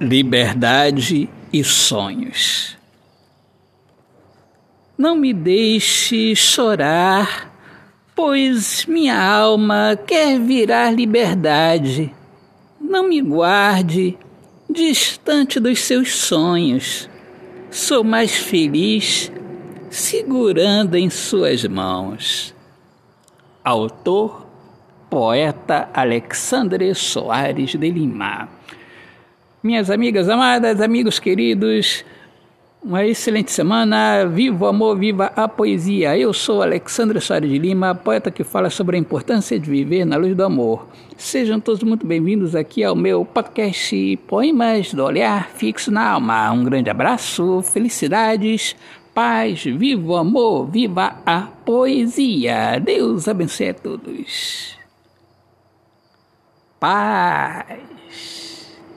liberdade e sonhos. Não me deixe chorar, pois minha alma quer virar liberdade. Não me guarde distante dos seus sonhos. Sou mais feliz segurando em suas mãos. Autor, poeta Alexandre Soares de Lima. Minhas amigas amadas, amigos queridos, uma excelente semana. Viva o amor, viva a poesia. Eu sou Alexandre Soares de Lima, poeta que fala sobre a importância de viver na luz do amor. Sejam todos muito bem-vindos aqui ao meu podcast Poemas do Olhar Fixo na Alma. Um grande abraço, felicidades, paz, viva o amor, viva a poesia. Deus abençoe a todos. Paz.